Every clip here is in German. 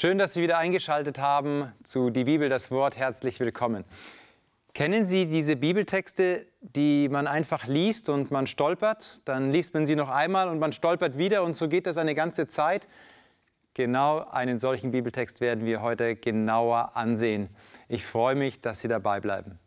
Schön, dass Sie wieder eingeschaltet haben zu Die Bibel, das Wort. Herzlich willkommen. Kennen Sie diese Bibeltexte, die man einfach liest und man stolpert? Dann liest man sie noch einmal und man stolpert wieder und so geht das eine ganze Zeit. Genau einen solchen Bibeltext werden wir heute genauer ansehen. Ich freue mich, dass Sie dabei bleiben.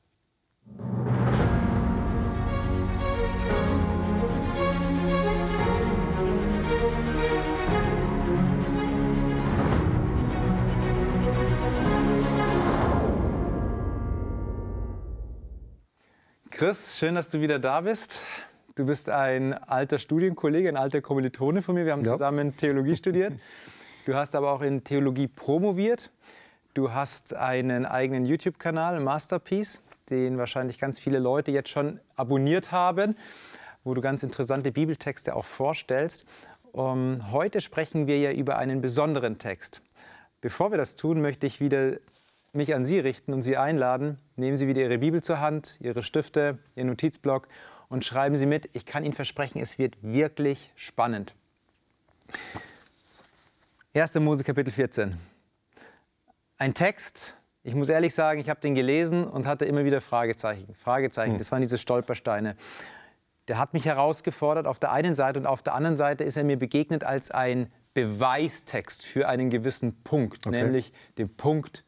Chris, schön, dass du wieder da bist. Du bist ein alter Studienkollege, ein alter Kommilitone von mir. Wir haben ja. zusammen Theologie studiert. Du hast aber auch in Theologie promoviert. Du hast einen eigenen YouTube-Kanal, Masterpiece, den wahrscheinlich ganz viele Leute jetzt schon abonniert haben, wo du ganz interessante Bibeltexte auch vorstellst. Um, heute sprechen wir ja über einen besonderen Text. Bevor wir das tun, möchte ich wieder mich an Sie richten und Sie einladen. Nehmen Sie wieder Ihre Bibel zur Hand, Ihre Stifte, Ihren Notizblock und schreiben Sie mit. Ich kann Ihnen versprechen, es wird wirklich spannend. 1. Mose Kapitel 14. Ein Text, ich muss ehrlich sagen, ich habe den gelesen und hatte immer wieder Fragezeichen. Fragezeichen, hm. das waren diese Stolpersteine. Der hat mich herausgefordert auf der einen Seite und auf der anderen Seite ist er mir begegnet als ein Beweistext für einen gewissen Punkt, okay. nämlich den Punkt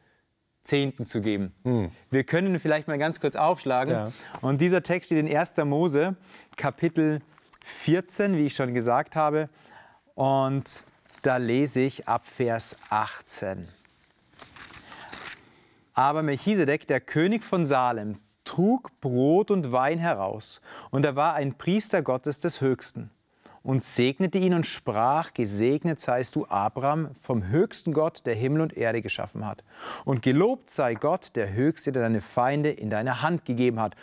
Zehnten zu geben. Hm. Wir können vielleicht mal ganz kurz aufschlagen. Ja. Und dieser Text steht in 1. Mose, Kapitel 14, wie ich schon gesagt habe. Und da lese ich ab Vers 18. Aber Melchisedek, der König von Salem, trug Brot und Wein heraus, und er war ein Priester Gottes des Höchsten und segnete ihn und sprach, gesegnet seist du, Abraham, vom höchsten Gott, der Himmel und Erde geschaffen hat. Und gelobt sei Gott, der Höchste, der deine Feinde in deine Hand gegeben hat.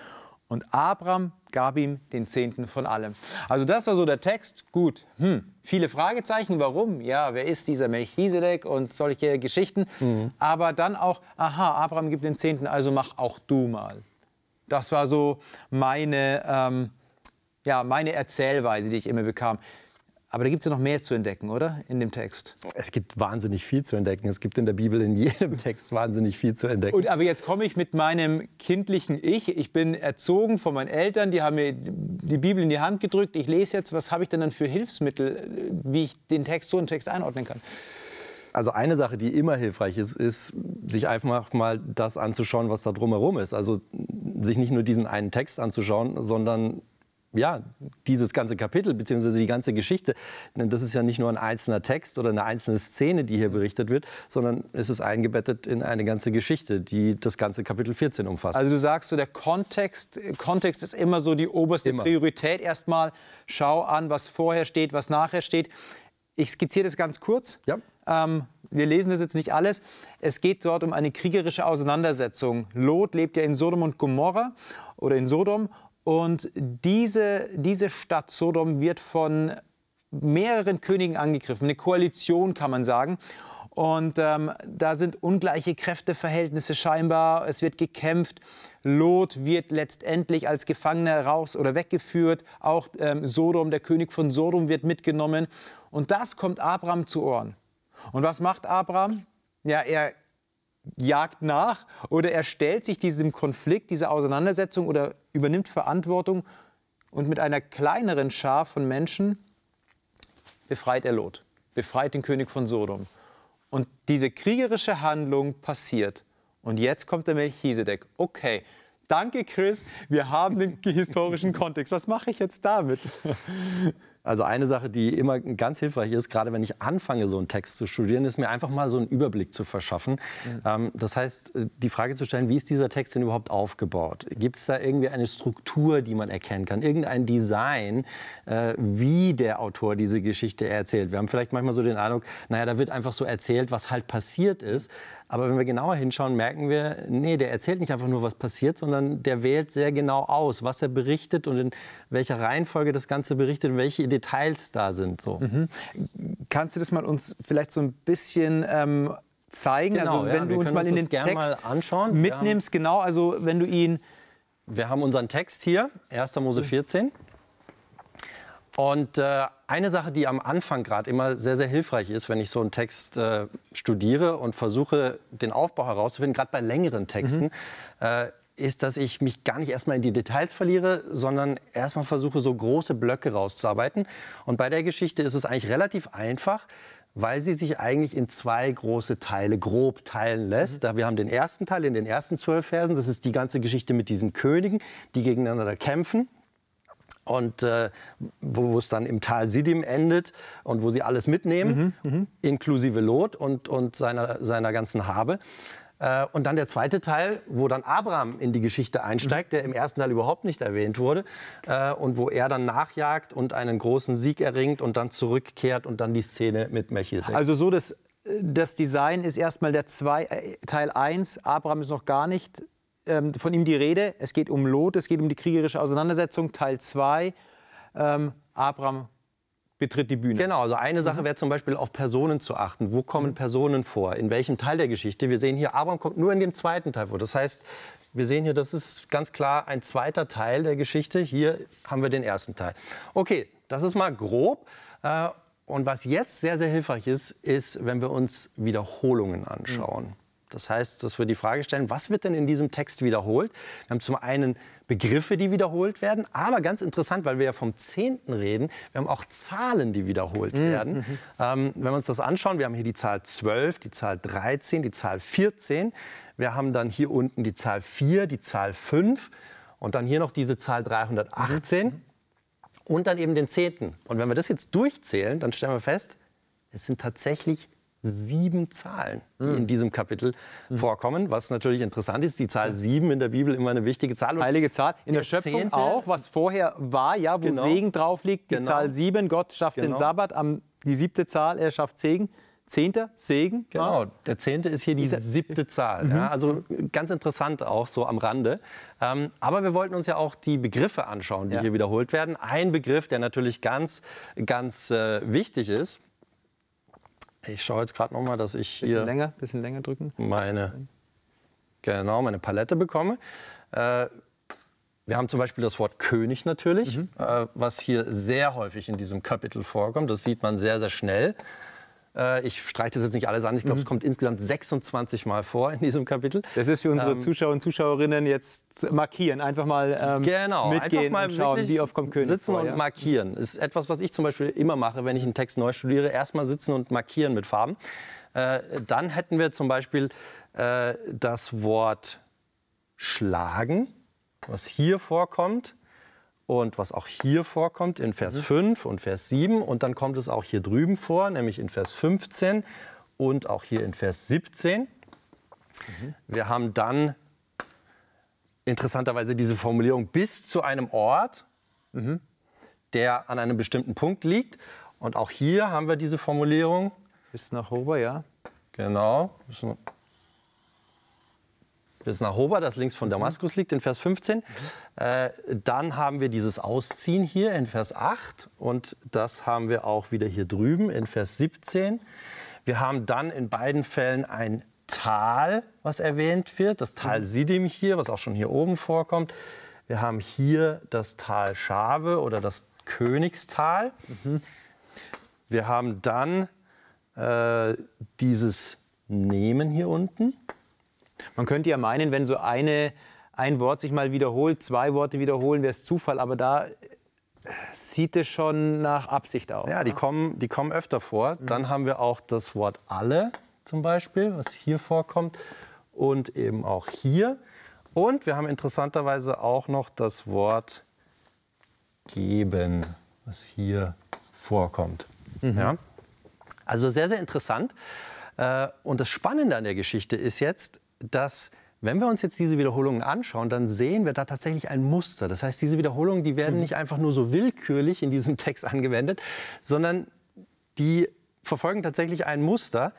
Und Abraham gab ihm den Zehnten von allem. Also das war so der Text. Gut, hm. viele Fragezeichen. Warum? Ja, wer ist dieser Melchisedek und solche Geschichten. Mhm. Aber dann auch, aha, Abraham gibt den Zehnten, also mach auch du mal. Das war so meine ähm, ja, meine Erzählweise, die ich immer bekam. Aber da gibt es ja noch mehr zu entdecken, oder? In dem Text. Es gibt wahnsinnig viel zu entdecken. Es gibt in der Bibel in jedem Text wahnsinnig viel zu entdecken. Und, aber jetzt komme ich mit meinem kindlichen Ich. Ich bin erzogen von meinen Eltern, die haben mir die Bibel in die Hand gedrückt. Ich lese jetzt, was habe ich denn dann für Hilfsmittel, wie ich den Text so einen Text einordnen kann? Also eine Sache, die immer hilfreich ist, ist, sich einfach mal das anzuschauen, was da drumherum ist. Also sich nicht nur diesen einen Text anzuschauen, sondern ja, dieses ganze Kapitel bzw. die ganze Geschichte. Denn das ist ja nicht nur ein einzelner Text oder eine einzelne Szene, die hier berichtet wird, sondern es ist eingebettet in eine ganze Geschichte, die das ganze Kapitel 14 umfasst. Also du sagst so, der Kontext, Kontext ist immer so die oberste immer. Priorität. Erstmal schau an, was vorher steht, was nachher steht. Ich skizziere das ganz kurz. Ja. Ähm, wir lesen das jetzt nicht alles. Es geht dort um eine kriegerische Auseinandersetzung. Lot lebt ja in Sodom und Gomorra oder in Sodom und diese, diese Stadt Sodom wird von mehreren Königen angegriffen. Eine Koalition kann man sagen. Und ähm, da sind ungleiche Kräfteverhältnisse scheinbar. Es wird gekämpft. Lot wird letztendlich als Gefangener raus oder weggeführt. Auch ähm, Sodom, der König von Sodom, wird mitgenommen. Und das kommt Abraham zu Ohren. Und was macht Abraham? Ja, er jagt nach oder er stellt sich diesem Konflikt, dieser Auseinandersetzung oder übernimmt Verantwortung und mit einer kleineren Schar von Menschen befreit er Lot, befreit den König von Sodom. Und diese kriegerische Handlung passiert. Und jetzt kommt der Melchisedek. Okay, danke Chris, wir haben den historischen Kontext. Was mache ich jetzt damit? Also eine Sache, die immer ganz hilfreich ist, gerade wenn ich anfange, so einen Text zu studieren, ist mir einfach mal so einen Überblick zu verschaffen. Mhm. Das heißt, äh, die Frage zu stellen, wie ist dieser Text denn überhaupt aufgebaut? Gibt es da irgendwie eine Struktur, die man erkennen kann? Irgendein Design, äh, wie der Autor diese Geschichte erzählt? Wir haben vielleicht manchmal so den Eindruck, naja, da wird einfach so erzählt, was halt passiert ist. Aber wenn wir genauer hinschauen, merken wir, nee, der erzählt nicht einfach nur, was passiert, sondern der wählt sehr genau aus, was er berichtet und in welcher Reihenfolge das Ganze berichtet und welche Details da sind. So. Mhm. Kannst du das mal uns vielleicht so ein bisschen ähm, zeigen? Genau, also wenn ja, du uns mal in den Text mal anschauen. mitnimmst, genau, also wenn du ihn... Wir haben unseren Text hier, 1. Mose 14. Und äh, eine Sache, die am Anfang gerade immer sehr, sehr hilfreich ist, wenn ich so einen Text äh, studiere und versuche, den Aufbau herauszufinden, gerade bei längeren Texten, mhm. äh, ist, dass ich mich gar nicht erstmal in die Details verliere, sondern erstmal versuche, so große Blöcke rauszuarbeiten. Und bei der Geschichte ist es eigentlich relativ einfach, weil sie sich eigentlich in zwei große Teile grob teilen lässt. Mhm. wir haben den ersten Teil in den ersten zwölf Versen. Das ist die ganze Geschichte mit diesen Königen, die gegeneinander kämpfen und äh, wo es dann im Tal Sidim endet und wo sie alles mitnehmen, mhm, mhm, inklusive Lot und, und seiner, seiner ganzen Habe. Äh, und dann der zweite Teil, wo dann Abraham in die Geschichte einsteigt, mhm. der im ersten Teil überhaupt nicht erwähnt wurde äh, und wo er dann nachjagt und einen großen Sieg erringt und dann zurückkehrt und dann die Szene mit Melchisedek. Also so, dass das Design ist erstmal der zwei, äh, Teil 1, Abraham ist noch gar nicht ähm, von ihm die Rede. Es geht um Lot, es geht um die kriegerische Auseinandersetzung. Teil 2, ähm, Abraham betritt die Bühne. Genau, also eine Sache wäre zum Beispiel auf Personen zu achten. Wo kommen Personen vor? In welchem Teil der Geschichte? Wir sehen hier, Abraham kommt nur in dem zweiten Teil vor. Das heißt, wir sehen hier, das ist ganz klar ein zweiter Teil der Geschichte. Hier haben wir den ersten Teil. Okay, das ist mal grob. Äh, und was jetzt sehr, sehr hilfreich ist, ist, wenn wir uns Wiederholungen anschauen. Mhm. Das heißt, dass wir die Frage stellen, was wird denn in diesem Text wiederholt? Wir haben zum einen Begriffe, die wiederholt werden, aber ganz interessant, weil wir ja vom Zehnten reden, wir haben auch Zahlen, die wiederholt mhm. werden. Mhm. Ähm, wenn wir uns das anschauen, wir haben hier die Zahl 12, die Zahl 13, die Zahl 14. Wir haben dann hier unten die Zahl 4, die Zahl 5 und dann hier noch diese Zahl 318 mhm. und dann eben den Zehnten. Und wenn wir das jetzt durchzählen, dann stellen wir fest, es sind tatsächlich sieben Zahlen, die mhm. in diesem Kapitel mhm. vorkommen. Was natürlich interessant ist, die Zahl sieben in der Bibel immer eine wichtige Zahl. Heilige Zahl. In der, der Schöpfung Zehnte, auch, was vorher war, ja, wo genau. Segen drauf liegt. Die genau. Zahl sieben, Gott schafft genau. den Sabbat, am, die siebte Zahl, er schafft Segen. Zehnter, Segen. Genau, der Zehnte ist hier die siebte Zahl. Mhm. Ja, also ganz interessant auch so am Rande. Ähm, aber wir wollten uns ja auch die Begriffe anschauen, die ja. hier wiederholt werden. Ein Begriff, der natürlich ganz, ganz äh, wichtig ist, ich schaue jetzt gerade noch mal, dass ich hier bisschen länger, bisschen länger drücken. Meine, genau, meine Palette bekomme. Äh, wir haben zum Beispiel das Wort König natürlich, mhm. äh, was hier sehr häufig in diesem Kapitel vorkommt. Das sieht man sehr, sehr schnell. Äh, ich streiche das jetzt nicht alles an. Ich glaube, mhm. es kommt insgesamt 26 Mal vor in diesem Kapitel. Das ist für unsere ähm, Zuschauer und Zuschauerinnen jetzt markieren. Einfach mal ähm, genau, mitgehen einfach mal und schauen, wie oft kommt König Sitzen vor, und ja? markieren. Das ist etwas, was ich zum Beispiel immer mache, wenn ich einen Text neu studiere. Erstmal sitzen und markieren mit Farben. Äh, dann hätten wir zum Beispiel äh, das Wort schlagen, was hier vorkommt und was auch hier vorkommt in Vers mhm. 5 und Vers 7 und dann kommt es auch hier drüben vor, nämlich in Vers 15 und auch hier in Vers 17. Mhm. Wir haben dann interessanterweise diese Formulierung bis zu einem Ort, mhm. der an einem bestimmten Punkt liegt. Und auch hier haben wir diese Formulierung. Bis nach Hober, ja. Genau bis nach Hoba, das links von mhm. Damaskus liegt, in Vers 15. Mhm. Äh, dann haben wir dieses Ausziehen hier in Vers 8 und das haben wir auch wieder hier drüben in Vers 17. Wir haben dann in beiden Fällen ein Tal, was erwähnt wird, das Tal mhm. Sidim hier, was auch schon hier oben vorkommt. Wir haben hier das Tal Schave oder das Königstal. Mhm. Wir haben dann äh, dieses Nehmen hier unten. Man könnte ja meinen, wenn so eine, ein Wort sich mal wiederholt, zwei Worte wiederholen, wäre es Zufall. Aber da äh, sieht es schon nach Absicht aus. Ja, die, ne? kommen, die kommen öfter vor. Mhm. Dann haben wir auch das Wort alle zum Beispiel, was hier vorkommt. Und eben auch hier. Und wir haben interessanterweise auch noch das Wort geben, was hier vorkommt. Mhm. Ja? Also sehr, sehr interessant. Äh, und das Spannende an der Geschichte ist jetzt, dass wenn wir uns jetzt diese Wiederholungen anschauen, dann sehen wir da tatsächlich ein Muster. Das heißt, diese Wiederholungen, die werden mhm. nicht einfach nur so willkürlich in diesem Text angewendet, sondern die verfolgen tatsächlich ein Muster.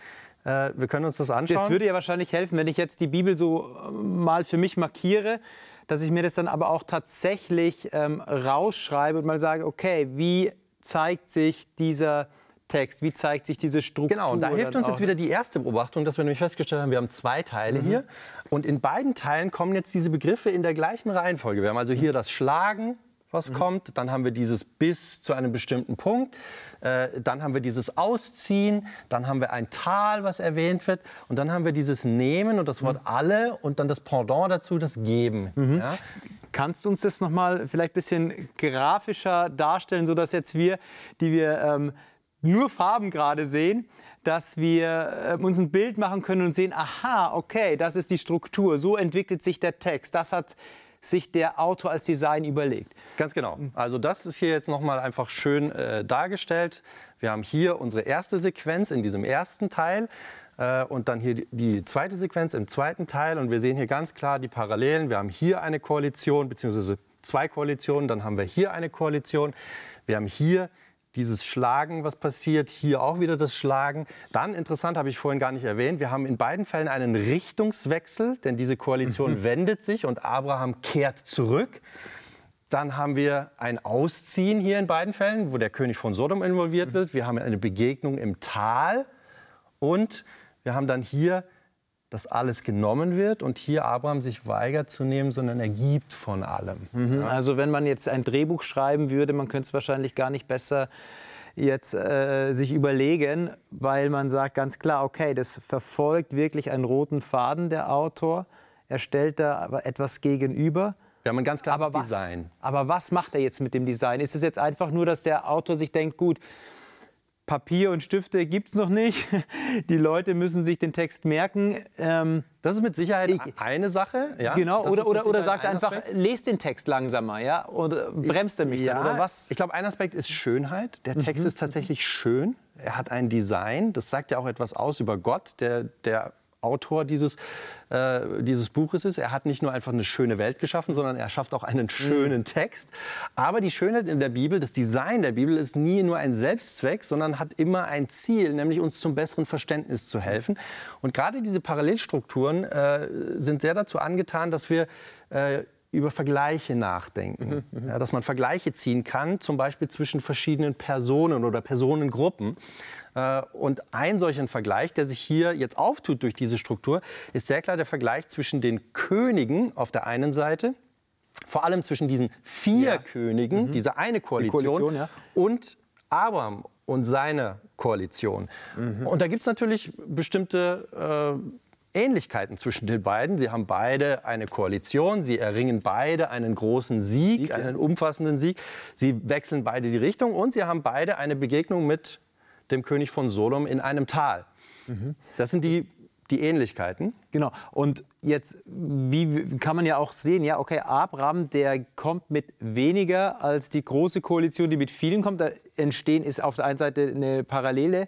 Äh, wir können uns das anschauen. Das würde ja wahrscheinlich helfen, wenn ich jetzt die Bibel so äh, mal für mich markiere, dass ich mir das dann aber auch tatsächlich ähm, rausschreibe und mal sage, okay, wie zeigt sich dieser Text? Wie zeigt sich diese Struktur? Genau, und da hilft uns jetzt wieder die erste Beobachtung, dass wir nämlich festgestellt haben, wir haben zwei Teile mhm. hier. Und in beiden Teilen kommen jetzt diese Begriffe in der gleichen Reihenfolge. Wir haben also hier das Schlagen, was mhm. kommt. Dann haben wir dieses bis zu einem bestimmten Punkt. Äh, dann haben wir dieses Ausziehen. Dann haben wir ein Tal, was erwähnt wird. Und dann haben wir dieses Nehmen und das Wort mhm. alle und dann das Pendant dazu, das Geben. Mhm. Ja? Kannst du uns das noch mal vielleicht ein bisschen grafischer darstellen, sodass jetzt wir, die wir ähm, nur Farben gerade sehen, dass wir äh, uns ein Bild machen können und sehen, aha, okay, das ist die Struktur, so entwickelt sich der Text, das hat sich der Autor als Design überlegt. Ganz genau. Also das ist hier jetzt noch mal einfach schön äh, dargestellt. Wir haben hier unsere erste Sequenz in diesem ersten Teil äh, und dann hier die, die, zweite Sequenz im zweiten Teil und wir sehen hier ganz klar die Parallelen. Wir haben hier eine Koalition bzw. zwei Koalitionen, dann haben wir hier eine Koalition. Wir haben hier dieses Schlagen, was passiert, hier auch wieder das Schlagen. Dann, interessant, habe ich vorhin gar nicht erwähnt, wir haben in beiden Fällen einen Richtungswechsel, denn diese Koalition mhm. wendet sich und Abraham kehrt zurück. Dann haben wir ein Ausziehen hier in beiden Fällen, wo der König von Sodom involviert mhm. wird. Wir haben eine Begegnung im Tal und wir haben dann hier dass alles genommen wird und hier Abraham sich weigert zu nehmen, sondern er gibt von allem. Mhm. Ja. Also wenn man jetzt ein Drehbuch schreiben würde, man könnte es wahrscheinlich gar nicht besser jetzt äh, sich überlegen, weil man sagt ganz klar, okay, das verfolgt wirklich einen roten Faden der Autor. Er stellt da aber etwas gegenüber. Wir haben ein ganz klares aber was, Design. Aber was macht er jetzt mit dem Design? Ist es jetzt einfach nur, dass der Autor sich denkt, gut, Papier und Stifte gibt es noch nicht. Die Leute müssen sich den Text merken. Ähm, das ist mit Sicherheit ich, eine Sache. Ja? Genau, oder, oder, oder sagt einfach, lest den Text langsamer, ja? Oder bremst er mich ja, dann, oder was? Ich glaube, ein Aspekt ist Schönheit. Der Text mhm. ist tatsächlich schön. Er hat ein Design. Das sagt ja auch etwas aus über Gott, der, der Autor dieses, äh, dieses Buches ist. Er hat nicht nur einfach eine schöne Welt geschaffen, sondern er schafft auch einen schönen mhm. Text. Aber die Schönheit in der Bibel, das Design der Bibel ist nie nur ein Selbstzweck, sondern hat immer ein Ziel, nämlich uns zum besseren Verständnis zu helfen. Und gerade diese Parallelstrukturen äh, sind sehr dazu angetan, dass wir äh, über Vergleiche nachdenken. Mhm, ja, dass man Vergleiche ziehen kann, zum Beispiel zwischen verschiedenen Personen oder Personengruppen. Äh, und ein solcher Vergleich, der sich hier jetzt auftut durch diese Struktur, ist sehr klar der Vergleich zwischen den Königen auf der einen Seite, vor allem zwischen diesen vier ja. Königen, mhm. diese eine Koalition, Koalition ja. und Abraham und seine Koalition. Mhm. Und da gibt es natürlich bestimmte äh, Ähnlichkeiten zwischen den beiden. Sie haben beide eine Koalition, sie erringen beide einen großen Sieg, Sieg einen umfassenden Sieg. Sie wechseln beide die Richtung und sie haben beide eine Begegnung mit dem König von Sodom in einem Tal. Mhm. Das sind die, die Ähnlichkeiten. Genau. Und jetzt, wie kann man ja auch sehen, ja, okay, Abraham, der kommt mit weniger als die große Koalition, die mit vielen kommt. Da entstehen ist auf der einen Seite eine Parallele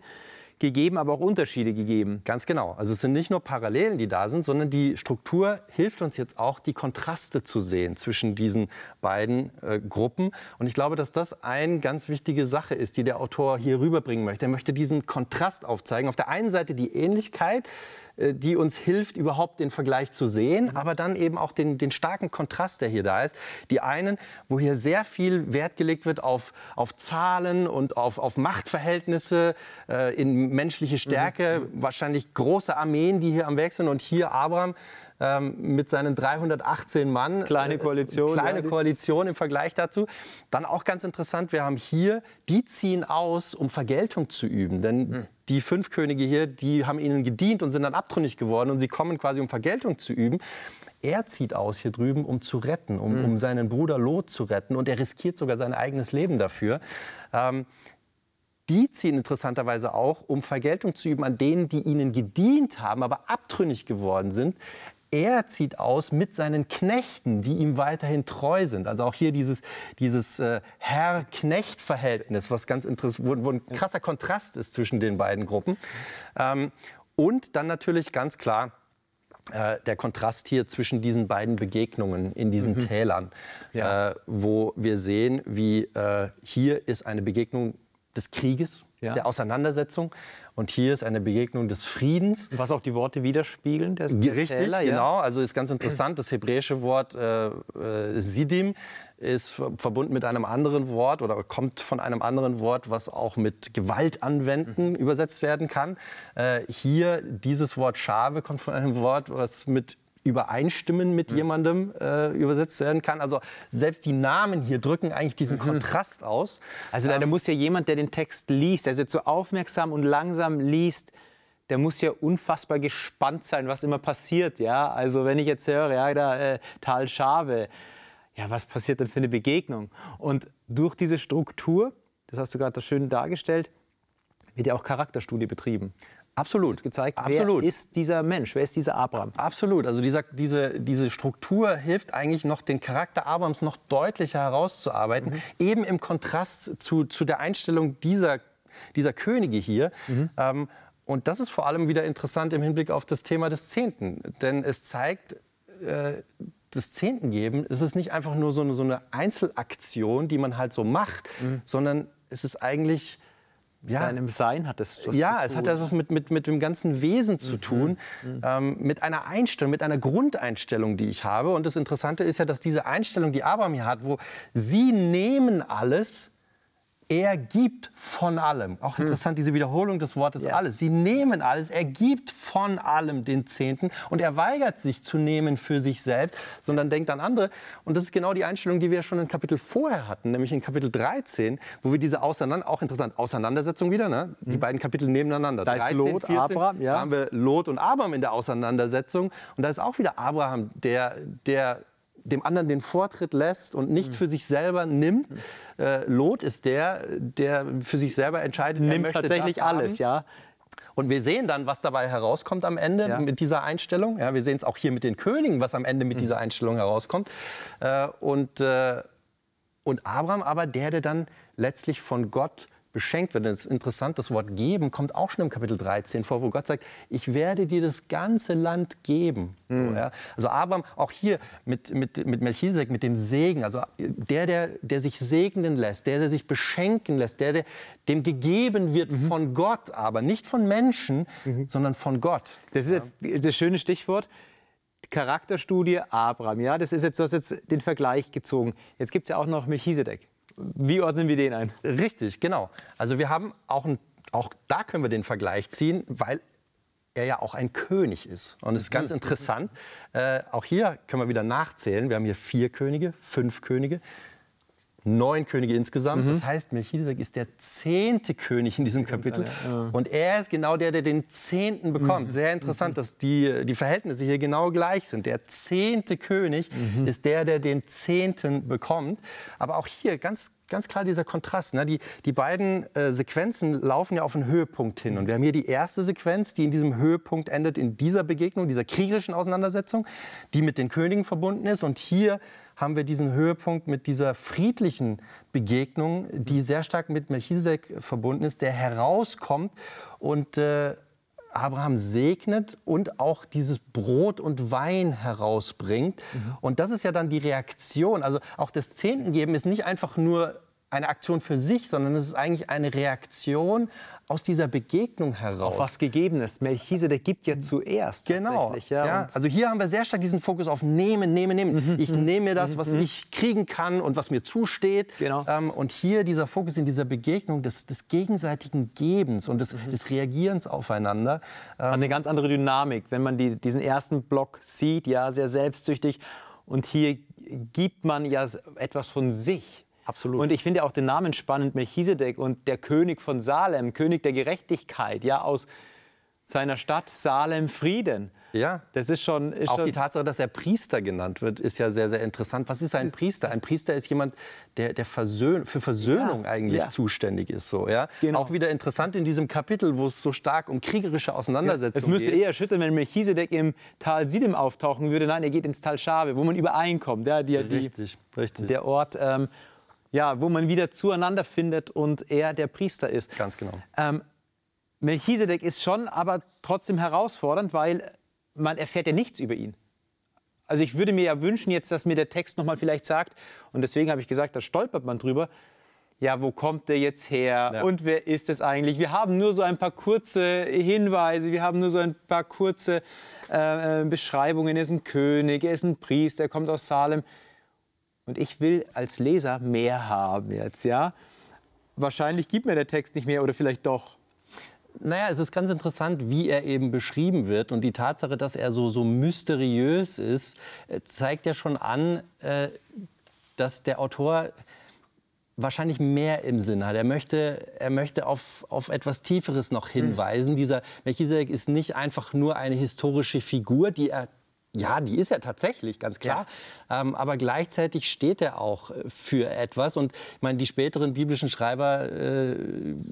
gegeben, aber auch Unterschiede gegeben. Ganz genau. Also es sind nicht nur Parallelen, die da sind, sondern die Struktur hilft uns jetzt auch, die Kontraste zu sehen zwischen diesen beiden äh, Gruppen. Und ich glaube, dass das eine ganz wichtige Sache ist, die der Autor hier rüberbringen möchte. Er möchte diesen Kontrast aufzeigen. Auf der einen Seite die Ähnlichkeit, äh, die uns hilft, überhaupt den Vergleich zu sehen, aber dann eben auch den, den starken Kontrast, der hier da ist. Die einen, wo hier sehr viel Wert gelegt wird auf, auf Zahlen und auf, auf Machtverhältnisse, äh, in menschliche Stärke, mhm. wahrscheinlich große Armeen, die hier am Weg sind. Und hier Abraham ähm, mit seinen 318 Mann. Kleine Koalition. Äh, kleine ja, Koalition im Vergleich dazu. Dann auch ganz interessant, wir haben hier, die ziehen aus, um Vergeltung zu üben. Denn mhm die fünf Könige hier, die haben ihnen gedient und sind dann abtrünnig geworden und sie kommen quasi, um Vergeltung zu üben. Er zieht aus hier drüben, um zu retten, um, mhm. um seinen Bruder Lot zu retten und er riskiert sogar sein eigenes Leben dafür. Ähm, die ziehen interessanterweise auch, um Vergeltung zu üben an denen, die ihnen gedient haben, aber abtrünnig geworden sind er zieht aus mit seinen Knechten, die ihm weiterhin treu sind. Also auch hier dieses, dieses äh, Herr-Knecht-Verhältnis, was ganz interessant, wo, wo, ein krasser Kontrast ist zwischen den beiden Gruppen. Ähm, und dann natürlich ganz klar äh, der Kontrast hier zwischen diesen beiden Begegnungen in diesen mhm. Tälern, ja. äh, wo wir sehen, wie äh, hier ist eine Begegnung des Krieges, ja. der Auseinandersetzung. Und hier ist eine Begegnung des Friedens. Was auch die Worte widerspiegeln. Der Richtig, Täler, genau. Also ist ganz interessant. Das hebräische Wort äh, äh, Sidim ist verbunden mit einem anderen Wort oder kommt von einem anderen Wort, was auch mit Gewalt anwenden mhm. übersetzt werden kann. Äh, hier dieses Wort Schave kommt von einem Wort, was mit übereinstimmen mit mhm. jemandem äh, übersetzt werden kann. Also selbst die Namen hier drücken eigentlich diesen mhm. Kontrast aus. Also da, da, ähm, muss ja jemand, der den Text liest, der jetzt so aufmerksam und langsam liest, der muss ja unfassbar gespannt sein, was immer passiert. Ja? Also wenn ich jetzt höre, ja, da äh, Tal Schave, ja, was passiert denn für eine Begegnung? Und durch diese Struktur, das hast du gerade schön dargestellt, wird ja auch Charakterstudie betrieben. Absolut. Gezeigt, Absolut. wer ist dieser Mensch, wer ist dieser Abraham? Absolut. Also dieser, diese, diese Struktur hilft eigentlich noch, den Charakter Abrahams noch deutlicher herauszuarbeiten, mhm. eben im Kontrast zu, zu der Einstellung dieser, dieser Könige hier. Mhm. Ähm, und das ist vor allem wieder interessant im Hinblick auf das Thema des Zehnten. Denn es zeigt, äh, das Zehnten geben, es ist nicht einfach nur so eine, so eine Einzelaktion, die man halt so macht, mhm. sondern es ist eigentlich ja, deinem Sein hat es Ja, es hat etwas mit, mit, mit dem ganzen Wesen zu mhm. tun, mhm. Ähm, mit einer Einstellung, mit einer Grundeinstellung, die ich habe. Und das Interessante ist ja, dass diese Einstellung, die Abraham hier hat, wo sie nehmen alles, er gibt von allem. Auch hm. interessant, diese Wiederholung des Wortes ja. alles. Sie nehmen alles, er gibt von allem den Zehnten und er weigert sich zu nehmen für sich selbst, sondern denkt an andere. Und das ist genau die Einstellung, die wir schon in Kapitel vorher hatten, nämlich in Kapitel 13, wo wir diese Auseinander auch interessant, Auseinandersetzung wieder, ne? die hm. beiden Kapitel nebeneinander. Da 13, ist Lot, 14, Abraham, ja. Da haben wir Lot und Abraham in der Auseinandersetzung. Und da ist auch wieder Abraham, der, der dem anderen den Vortritt lässt und nicht mhm. für sich selber nimmt. Äh, Lot ist der, der für sich selber entscheidet, nimmt tatsächlich alles, ja. Und wir sehen dann, was dabei herauskommt am Ende ja. mit dieser Einstellung. Ja, wir sehen es auch hier mit den Königen, was am Ende mit mhm. dieser Einstellung herauskommt. Äh, und, äh, und Abraham aber der, der dann letztlich von Gott beschenkt wird. Das ist interessant, das Wort geben kommt auch schon im Kapitel 13 vor, wo Gott sagt, ich werde dir das ganze Land geben. Mhm. So, ja. Also Abraham, auch hier mit, mit, mit Melchisedek, mit dem Segen, also der, der, der sich segnen lässt, der, der sich beschenken lässt, der, der dem gegeben wird mhm. von Gott, aber nicht von Menschen, mhm. sondern von Gott. Das ist jetzt das schöne Stichwort. Charakterstudie Abraham, ja, das ist jetzt, du hast jetzt den Vergleich gezogen. Jetzt gibt es ja auch noch Melchisedek. Wie ordnen wir den ein? Richtig, genau. Also wir haben auch, ein, auch da können wir den Vergleich ziehen, weil er ja auch ein König ist. Und es ist ganz mhm. interessant, äh, auch hier können wir wieder nachzählen. Wir haben hier vier Könige, fünf Könige neun Könige insgesamt. Mhm. Das heißt, Melchisedek ist der zehnte König in diesem Kapitel. Ja. Und er ist genau der, der den zehnten bekommt. Mhm. Sehr interessant, mhm. dass die, die Verhältnisse hier genau gleich sind. Der zehnte König mhm. ist der, der den zehnten bekommt. Aber auch hier ganz ganz klar dieser Kontrast. Ne? Die, die beiden äh, Sequenzen laufen ja auf einen Höhepunkt hin. Und wir haben hier die erste Sequenz, die in diesem Höhepunkt endet, in dieser Begegnung, dieser kriegerischen Auseinandersetzung, die mit den Königen verbunden ist. Und hier haben wir diesen Höhepunkt mit dieser friedlichen Begegnung, die sehr stark mit Melchisedek verbunden ist, der herauskommt und äh, Abraham segnet und auch dieses Brot und Wein herausbringt. Mhm. Und das ist ja dann die Reaktion. Also auch das Zehntengeben ist nicht einfach nur eine Aktion für sich, sondern es ist eigentlich eine Reaktion aus dieser Begegnung heraus. Auf was Gegebenes. Melchisedek gibt ja zuerst. Genau. Ja, ja. Also hier haben wir sehr stark diesen Fokus auf Nehmen, Nehmen, Nehmen. Mhm. Ich mhm. nehme mir das, was mhm. ich kriegen kann und was mir zusteht. Genau. Ähm, und hier dieser Fokus in dieser Begegnung des, des gegenseitigen Gebens und des, mhm. des Reagierens aufeinander. Ähm, Eine ganz andere Dynamik, wenn man die, diesen ersten Block sieht, ja, sehr selbstsüchtig. Und hier gibt man ja etwas von sich. Absolut. Und ich finde auch den Namen spannend, Melchisedek und der König von Salem, König der Gerechtigkeit, ja, aus seiner Stadt Salem Frieden. Ja, das ist schon. Ist auch schon die Tatsache, dass er Priester genannt wird, ist ja sehr, sehr interessant. Was ist ein Priester? Ein Priester ist jemand, der, der Versöhn für Versöhnung ja, eigentlich ja. zuständig ist. So, ja? Genau. Auch wieder interessant in diesem Kapitel, wo es so stark um kriegerische Auseinandersetzungen geht. Es müsste eher schütteln, wenn Melchisedek im Tal Sidem auftauchen würde. Nein, er geht ins Tal Schabe, wo man übereinkommt. Ja, die, richtig, richtig. Der Ort. Ähm, ja, wo man wieder zueinander findet und er der Priester ist. Ganz genau. Ähm, Melchisedek ist schon aber trotzdem herausfordernd, weil man erfährt ja nichts über ihn. Also ich würde mir ja wünschen jetzt, dass mir der Text noch mal vielleicht sagt, und deswegen habe ich gesagt, da stolpert man drüber, ja, wo kommt der jetzt her ja. und wer ist es eigentlich? Wir haben nur so ein paar kurze Hinweise, wir haben nur so ein paar kurze äh, äh Beschreibungen. Er ist ein König, er ist ein Priester, er kommt aus Salem. Und ich will als Leser mehr haben jetzt, ja? Wahrscheinlich gibt mir der Text nicht mehr oder vielleicht doch. naja, es ist ganz interessant, wie er eben beschrieben wird. Und die Tatsache, dass er so, so mysteriös ist, äh, zeigt ja schon an, äh, dass der Autor wahrscheinlich mehr im Sinn hat. Er möchte, er möchte auf, auf etwas Tieferes noch hinweisen. Hm. Dieser Melchisedek ist nicht einfach nur eine historische Figur, die er ja, die ist er tatsächlich, ganz klar. Ja. Ähm, aber gleichzeitig steht er auch äh, für etwas. Und ich meine, die späteren biblischen Schreiber äh,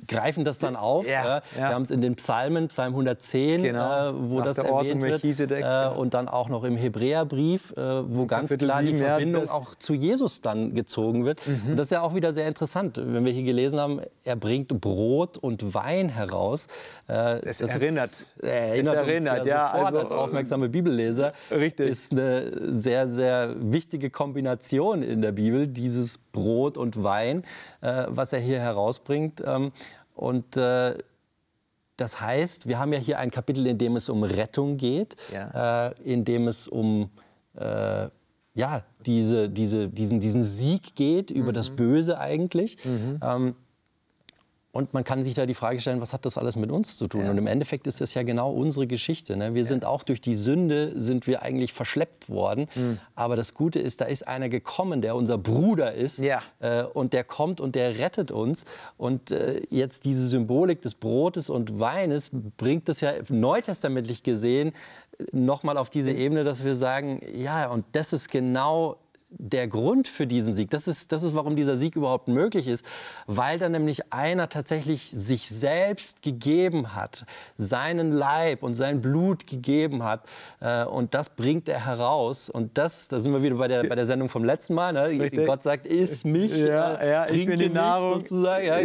greifen das dann auf. Ja, ja. Wir haben es in den Psalmen, Psalm 110, genau. äh, wo Nach das erwähnt wird. Äh, genau. Und dann auch noch im Hebräerbrief, äh, wo ganz Kapitel klar 7, die Verbindung auch zu Jesus dann gezogen wird. Mhm. Und das ist ja auch wieder sehr interessant, wenn wir hier gelesen haben, er bringt Brot und Wein heraus. Äh, es das erinnert. Ist, erinnert, es erinnert, uns ja, ja also, als aufmerksame Bibelleser. Richtig. ist eine sehr, sehr wichtige Kombination in der Bibel, dieses Brot und Wein, äh, was er hier herausbringt. Ähm, und äh, das heißt, wir haben ja hier ein Kapitel, in dem es um Rettung geht, ja. äh, in dem es um äh, ja, diese, diese, diesen, diesen Sieg geht über mhm. das Böse eigentlich. Mhm. Ähm, und man kann sich da die Frage stellen, was hat das alles mit uns zu tun? Ja. Und im Endeffekt ist es ja genau unsere Geschichte. Ne? Wir ja. sind auch durch die Sünde, sind wir eigentlich verschleppt worden. Mhm. Aber das Gute ist, da ist einer gekommen, der unser Bruder ist. Ja. Äh, und der kommt und der rettet uns. Und äh, jetzt diese Symbolik des Brotes und Weines bringt es ja neutestamentlich gesehen nochmal auf diese Ebene, dass wir sagen, ja, und das ist genau der Grund für diesen Sieg. Das ist, das ist, warum dieser Sieg überhaupt möglich ist, weil da nämlich einer tatsächlich sich selbst gegeben hat, seinen Leib und sein Blut gegeben hat. Äh, und das bringt er heraus. Und das, da sind wir wieder bei der, bei der Sendung vom letzten Mal. Ne? Gott sagt, iss mich, ja, ja, trinke mich Nahrung. sozusagen. Ja?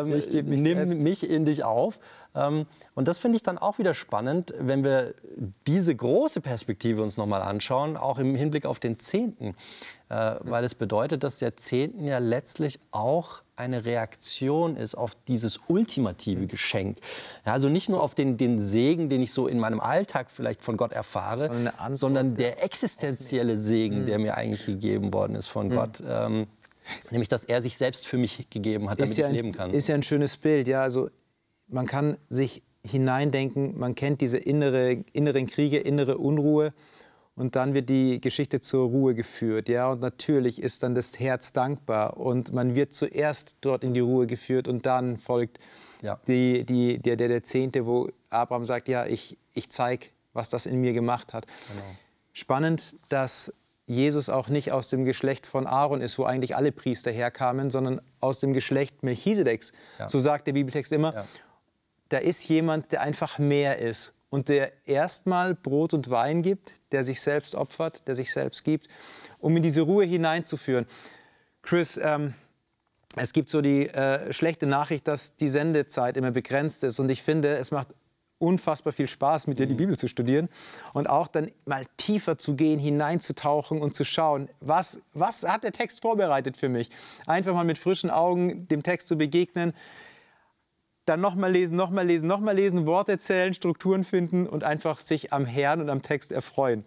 Ähm, ich mich nimm selbst. mich in dich auf. Ähm, und das finde ich dann auch wieder spannend, wenn wir diese große Perspektive uns nochmal anschauen, auch im Hinblick auf den Zehnten. Äh, weil es bedeutet, dass der Zehnten ja letztlich auch eine Reaktion ist auf dieses ultimative Geschenk. Ja, also nicht nur auf den, den Segen, den ich so in meinem Alltag vielleicht von Gott erfahre, sondern der existenzielle Segen, der mir eigentlich gegeben worden ist von mhm. Gott. Ähm, nämlich, dass er sich selbst für mich gegeben hat, damit ja ich leben kann. Ist ja ein schönes Bild. Ja, also man kann sich hineindenken, man kennt diese innere, inneren Kriege, innere Unruhe und dann wird die Geschichte zur Ruhe geführt. Ja? Und natürlich ist dann das Herz dankbar und man wird zuerst dort in die Ruhe geführt und dann folgt ja. die, die, der, der, der Zehnte, wo Abraham sagt, ja, ich, ich zeige, was das in mir gemacht hat. Genau. Spannend, dass Jesus auch nicht aus dem Geschlecht von Aaron ist, wo eigentlich alle Priester herkamen, sondern aus dem Geschlecht Melchisedeks. Ja. So sagt der Bibeltext immer. Ja da ist jemand, der einfach mehr ist und der erstmal Brot und Wein gibt, der sich selbst opfert, der sich selbst gibt, um in diese Ruhe hineinzuführen. Chris, ähm, es gibt so die äh, schlechte Nachricht, dass die Sendezeit immer begrenzt ist und ich finde, es macht unfassbar viel Spaß, mit dir die mhm. Bibel zu studieren und auch dann mal tiefer zu gehen, hineinzutauchen und zu schauen, was, was hat der Text vorbereitet für mich? Einfach mal mit frischen Augen dem Text zu begegnen dann nochmal lesen, nochmal lesen, nochmal lesen, Worte zählen, Strukturen finden und einfach sich am Herrn und am Text erfreuen.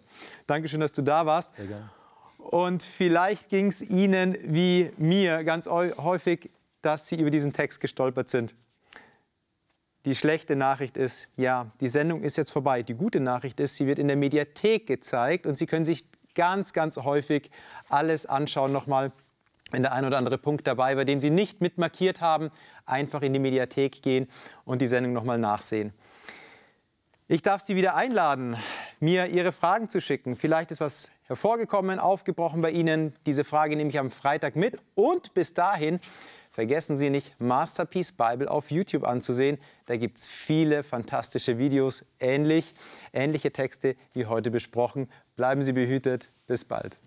Dankeschön, dass du da warst. Sehr gerne. Und vielleicht ging es Ihnen wie mir ganz häufig, dass Sie über diesen Text gestolpert sind. Die schlechte Nachricht ist, ja, die Sendung ist jetzt vorbei. Die gute Nachricht ist, sie wird in der Mediathek gezeigt und Sie können sich ganz, ganz häufig alles anschauen nochmal wenn der ein oder andere Punkt dabei war, den Sie nicht mitmarkiert haben, einfach in die Mediathek gehen und die Sendung nochmal nachsehen. Ich darf Sie wieder einladen, mir Ihre Fragen zu schicken. Vielleicht ist was hervorgekommen, aufgebrochen bei Ihnen. Diese Frage nehme ich am Freitag mit. Und bis dahin vergessen Sie nicht, Masterpiece Bible auf YouTube anzusehen. Da gibt es viele fantastische Videos, ähnlich, ähnliche Texte wie heute besprochen. Bleiben Sie behütet. Bis bald.